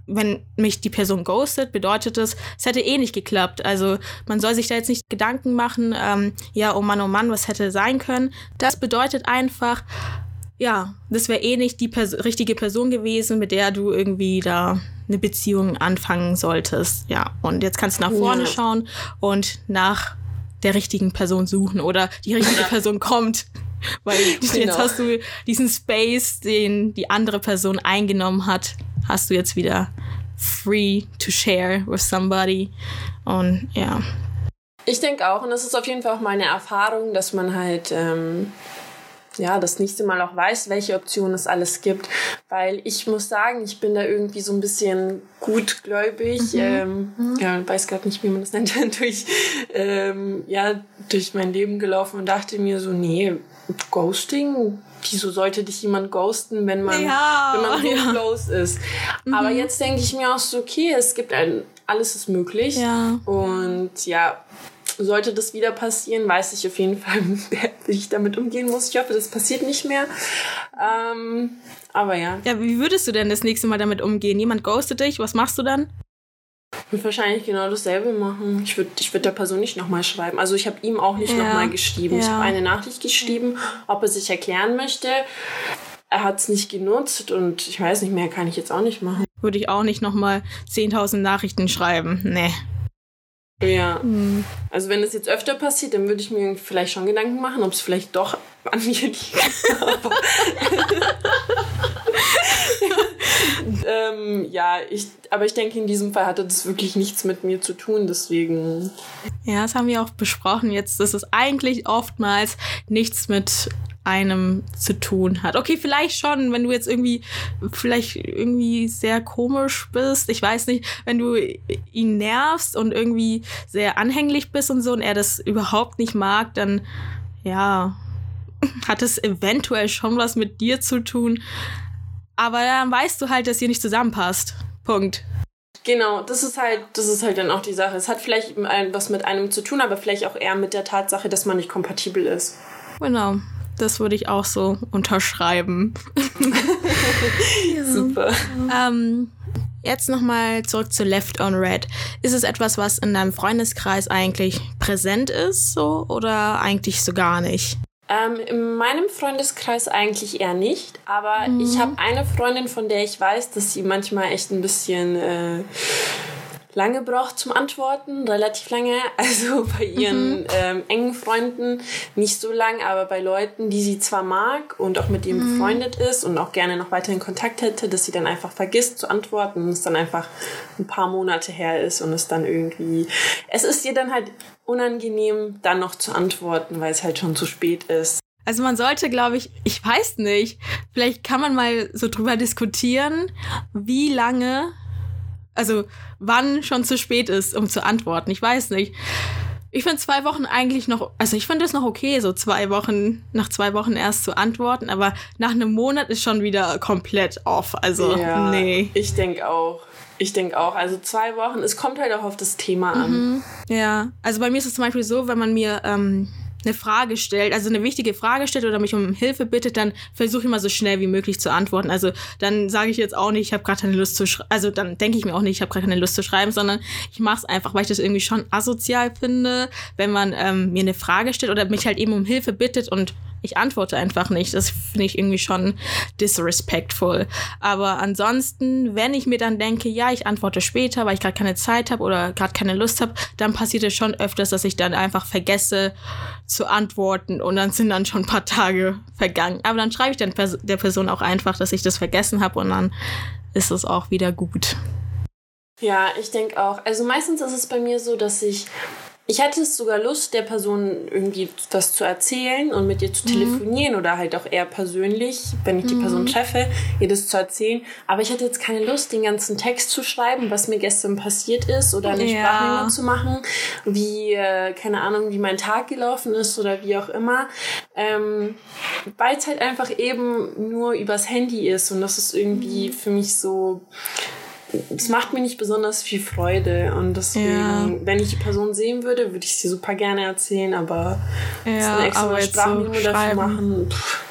wenn mich die Person ghostet, bedeutet es, es hätte eh nicht geklappt. Also man soll sich da jetzt nicht Gedanken machen, ähm, ja, oh Mann, oh Mann, was hätte sein können. Das bedeutet einfach, ja, das wäre eh nicht die Pers richtige Person gewesen, mit der du irgendwie da eine Beziehung anfangen solltest. Ja, und jetzt kannst du nach vorne Ja. schauen und nach der richtigen Person suchen oder die richtige Person kommt. [laughs] Weil jetzt Genau. hast du diesen Space, den die andere Person eingenommen hat, hast du jetzt wieder free to share with somebody. Und ja. Ich denke auch, und das ist auf jeden Fall auch meine Erfahrung, dass man halt ähm, ja das nächste Mal auch weiß, welche Optionen es alles gibt. Weil ich muss sagen, ich bin da irgendwie so ein bisschen gutgläubig. Ähm, ja, weiß gerade nicht, wie man das [laughs] nennt, durch, ähm, ja, durch mein Leben gelaufen und dachte mir so, nee, Ghosting, wieso sollte dich jemand ghosten, wenn man, Ja, wenn man so ja. close ist? Aber jetzt denke ich mir auch so, okay, es gibt ein, alles ist möglich. Ja. Und ja, sollte das wieder passieren, weiß ich auf jeden Fall, [laughs] wie ich damit umgehen muss. Ich hoffe, das passiert nicht mehr. Ähm, aber ja, Ja, wie würdest du denn das nächste Mal damit umgehen? Jemand ghostet dich, was machst du dann? ich würde wahrscheinlich genau dasselbe machen. Ich würde ich würd der Person nicht nochmal schreiben. Also ich habe ihm auch nicht Ja. nochmal geschrieben. Ich Ja. habe eine Nachricht geschrieben, ob er sich erklären möchte. Er hat es nicht genutzt und ich weiß nicht mehr, kann ich jetzt auch nicht machen. Würde ich auch nicht nochmal 10.000 Nachrichten schreiben. Nee. Ja. Also wenn das jetzt öfter passiert, dann würde ich mir vielleicht schon Gedanken machen, ob es vielleicht doch [laughs] an mir liegt. [laughs] Ähm, ja, ich, aber ich denke, in diesem Fall hatte das wirklich nichts mit mir zu tun, deswegen. Ja, das haben wir auch besprochen jetzt, dass es eigentlich oftmals nichts mit einem zu tun hat. Okay, vielleicht schon, wenn du jetzt irgendwie, vielleicht irgendwie sehr komisch bist. Ich weiß nicht, wenn du ihn nervst und irgendwie sehr anhänglich bist und so und er das überhaupt nicht mag, dann ja, [laughs] hat es eventuell schon was mit dir zu tun. Aber dann weißt du halt, dass ihr nicht zusammenpasst. Punkt. Genau, das ist halt, das ist halt dann auch die Sache. Es hat vielleicht was mit einem zu tun, aber vielleicht auch eher mit der Tatsache, dass man nicht kompatibel ist. Genau, das würde ich auch so unterschreiben. [laughs] Super. Ähm, jetzt nochmal zurück zu Left on Red. Ist es etwas, was in deinem Freundeskreis eigentlich präsent ist, so oder eigentlich so gar nicht? Ähm, in meinem Freundeskreis eigentlich eher nicht, aber mhm. ich habe eine Freundin, von der ich weiß, dass sie manchmal echt ein bisschen äh, lange braucht zum Antworten, relativ lange. [laughs] Also bei ihren mhm. ähm, engen Freunden nicht so lang, aber bei Leuten, die sie zwar mag und auch mit ihm mhm. befreundet ist und auch gerne noch weiterhin Kontakt hätte, dass sie dann einfach vergisst zu antworten und es dann einfach ein paar Monate her ist und es dann irgendwie, es ist ihr dann halt unangenehm, dann noch zu antworten, weil es halt schon zu spät ist. Also man sollte, glaube ich, ich weiß nicht, vielleicht kann man mal so drüber diskutieren, wie lange, also wann schon zu spät ist, um zu antworten. Ich weiß nicht. Ich finde zwei Wochen eigentlich noch, also ich finde es noch okay, so zwei Wochen, nach zwei Wochen erst zu antworten, aber nach einem Monat ist schon wieder komplett off. Also, ja, nee. Ich denke auch. Ich denke auch. Also zwei Wochen, es kommt halt auch auf das Thema an. Mhm. Ja, also bei mir ist es zum Beispiel so, wenn man mir ähm, eine Frage stellt, also eine wichtige Frage stellt oder mich um Hilfe bittet, dann versuche ich mal so schnell wie möglich zu antworten. Also dann sage ich jetzt auch nicht, ich habe gerade keine Lust zu schreiben, also dann denke ich mir auch nicht, ich habe gerade keine Lust zu schreiben, sondern ich mache es einfach, weil ich das irgendwie schon asozial finde, wenn man ähm, mir eine Frage stellt oder mich halt eben um Hilfe bittet und ich antworte einfach nicht. Das finde ich irgendwie schon disrespectful. Aber ansonsten, wenn ich mir dann denke, ja, ich antworte später, weil ich gerade keine Zeit habe oder gerade keine Lust habe, dann passiert es schon öfters, dass ich dann einfach vergesse zu antworten und dann sind dann schon ein paar Tage vergangen. Aber dann schreibe ich dann der Person auch einfach, dass ich das vergessen habe und dann ist es auch wieder gut. Ja, ich denke auch. Also meistens ist es bei mir so, dass ich ich hatte sogar Lust, der Person irgendwie was zu erzählen und mit ihr zu mhm. telefonieren mhm. oder halt auch eher persönlich, wenn ich die mhm. Person treffe, ihr das zu erzählen. Aber ich hatte jetzt keine Lust, den ganzen Text zu schreiben, was mir gestern passiert ist oder eine ja. Sprachmemo zu machen, wie, äh, keine Ahnung, wie mein Tag gelaufen ist oder wie auch immer. Ähm, Weil es halt einfach eben nur übers Handy ist und das ist irgendwie mhm. für mich so es macht mir nicht besonders viel Freude und deswegen, ja. wenn ich die Person sehen würde, würde ich sie super gerne erzählen, aber ja, eine extra Sprachmemo so dafür machen. Pff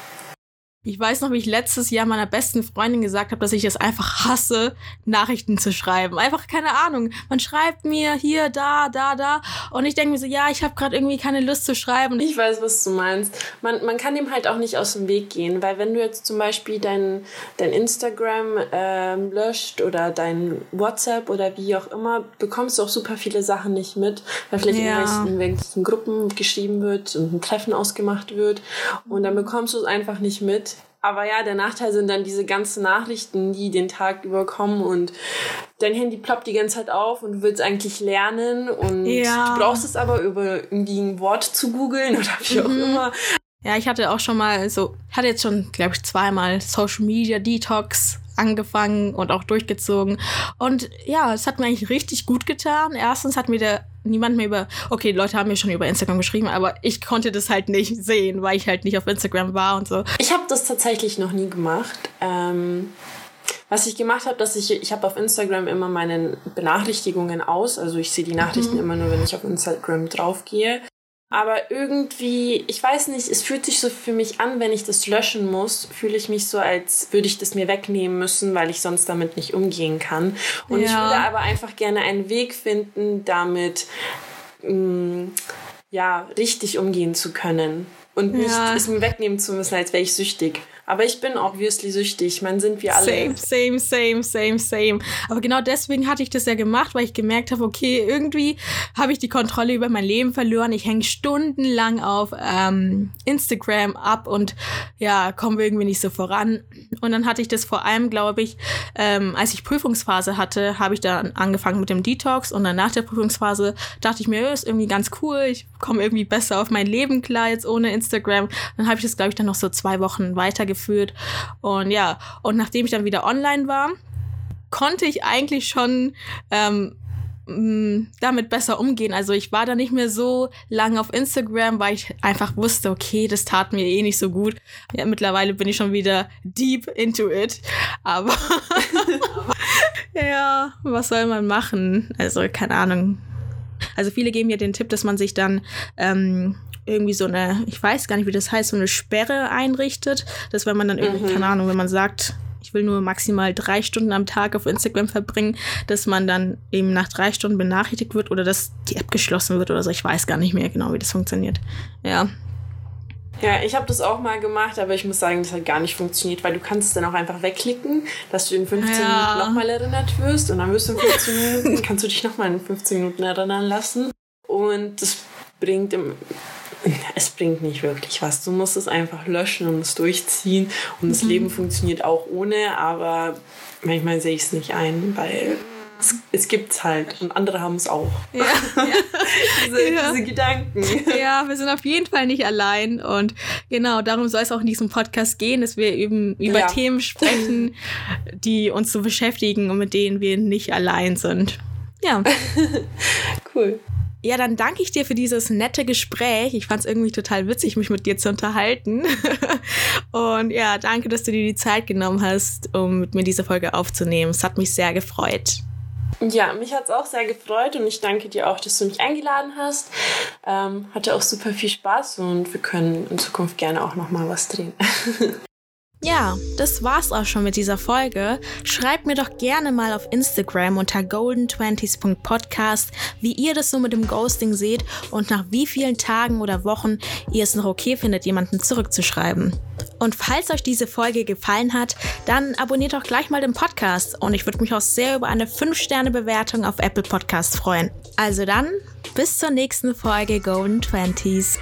ich weiß noch, wie ich letztes Jahr meiner besten Freundin gesagt habe, dass ich es einfach hasse, Nachrichten zu schreiben. Einfach keine Ahnung. Man schreibt mir hier, da, da, da. Und ich denke mir so, ja, ich habe gerade irgendwie keine Lust zu schreiben. Ich weiß, was du meinst. Man, man kann dem halt auch nicht aus dem Weg gehen, weil wenn du jetzt zum Beispiel dein, dein Instagram ähm, löscht oder dein WhatsApp oder wie auch immer, bekommst du auch super viele Sachen nicht mit, weil vielleicht ja. in irgendwelchen Gruppen geschrieben wird und ein Treffen ausgemacht wird. Und dann bekommst du es einfach nicht mit aber ja, der Nachteil sind dann diese ganzen Nachrichten, die den Tag über kommen und dein Handy ploppt die ganze Zeit auf und du willst eigentlich lernen und ja. du brauchst es aber über irgendwie ein Wort zu googeln [laughs] oder wie auch mhm. immer. Ja, ich hatte auch schon mal so, hatte jetzt schon, glaube ich, zweimal Social Media Detox angefangen und auch durchgezogen. Und ja, es hat mir eigentlich richtig gut getan. Erstens hat mir der niemand mehr über, okay, Leute haben mir schon über Instagram geschrieben, aber ich konnte das halt nicht sehen, weil ich halt nicht auf Instagram war und so. Ich habe das tatsächlich noch nie gemacht. Ähm, was ich gemacht habe, dass ich, ich habe auf Instagram immer meine Benachrichtigungen aus, also ich sehe die Nachrichten mhm. immer nur, wenn ich auf Instagram draufgehe. Aber irgendwie, ich weiß nicht, es fühlt sich so für mich an, wenn ich das löschen muss, fühle ich mich so, als würde ich das mir wegnehmen müssen, weil ich sonst damit nicht umgehen kann. Und ja. ich würde aber einfach gerne einen Weg finden, damit mh, mm, ja richtig umgehen zu können und nicht ja. es mir wegnehmen zu müssen, als wäre ich süchtig. Aber ich bin obviously süchtig. Man sind wir alle. Same, same, same, same, same. Aber genau deswegen hatte ich das ja gemacht, weil ich gemerkt habe, okay, irgendwie habe ich die Kontrolle über mein Leben verloren. Ich hänge stundenlang auf ähm, Instagram ab und ja, komme irgendwie nicht so voran. Und dann hatte ich das vor allem, glaube ich, ähm, als ich Prüfungsphase hatte, habe ich dann angefangen mit dem Detox und dann nach der Prüfungsphase dachte ich mir, ist irgendwie ganz cool. Ich komme irgendwie besser auf mein Leben klar jetzt ohne Instagram. Dann habe ich das, glaube ich, dann noch so zwei Wochen weitergeführt geführt. Und ja, und nachdem ich dann wieder online war, konnte ich eigentlich schon ähm, mh, damit besser umgehen. Also ich war da nicht mehr so lange auf Instagram, weil ich einfach wusste, okay, das tat mir eh nicht so gut. Ja, mittlerweile bin ich schon wieder deep into it. Aber [laughs] ja, was soll man machen? Also keine Ahnung. Also viele geben ja den Tipp, dass man sich dann ähm, irgendwie so eine, ich weiß gar nicht, wie das heißt, so eine Sperre einrichtet. Dass wenn man dann irgendwie, mhm. keine Ahnung, wenn man sagt, ich will nur maximal drei Stunden am Tag auf Instagram verbringen, dass man dann eben nach drei Stunden benachrichtigt wird oder dass die App geschlossen wird oder so. Ich weiß gar nicht mehr genau, wie das funktioniert. Ja. Ja, ich habe das auch mal gemacht, aber ich muss sagen, das hat gar nicht funktioniert, weil du kannst es dann auch einfach wegklicken, dass du in 15 ja. Minuten nochmal erinnert wirst und dann wirst du in 15 Minuten, kannst du dich nochmal in 15 Minuten erinnern lassen. Und das bringt im, es bringt nicht wirklich was. Du musst es einfach löschen und es durchziehen. Und das mhm. Leben funktioniert auch ohne, aber manchmal sehe ich es nicht ein, weil es, es gibt es halt und andere haben es auch. Ja, [laughs] ja. diese, ja. diese, Gedanken. Ja, wir sind auf jeden Fall nicht allein und genau darum soll es auch in diesem Podcast gehen, dass wir eben über Themen sprechen, die uns so beschäftigen und mit denen wir nicht allein sind. Ja. [laughs] cool. Ja, dann danke ich dir für dieses nette Gespräch. Ich fand es irgendwie total witzig, mich mit dir zu unterhalten. [laughs] Und ja, danke, dass du dir die Zeit genommen hast, um mit mir diese Folge aufzunehmen. Es hat mich sehr gefreut. Ja, mich hat es auch sehr gefreut und ich danke dir auch, dass du mich eingeladen hast. Ähm, hatte auch super viel Spaß und wir können in Zukunft gerne auch nochmal was drehen. [laughs] Ja, das war's auch schon mit dieser Folge. Schreibt mir doch gerne mal auf Instagram unter golden20s.podcast, wie ihr das so mit dem Ghosting seht und nach wie vielen Tagen oder Wochen ihr es noch okay findet, jemanden zurückzuschreiben. Und falls euch diese Folge gefallen hat, dann abonniert doch gleich mal den Podcast und ich würde mich auch sehr über eine 5-Sterne-Bewertung auf Apple Podcast freuen. Also dann, bis zur nächsten Folge Golden Twenties.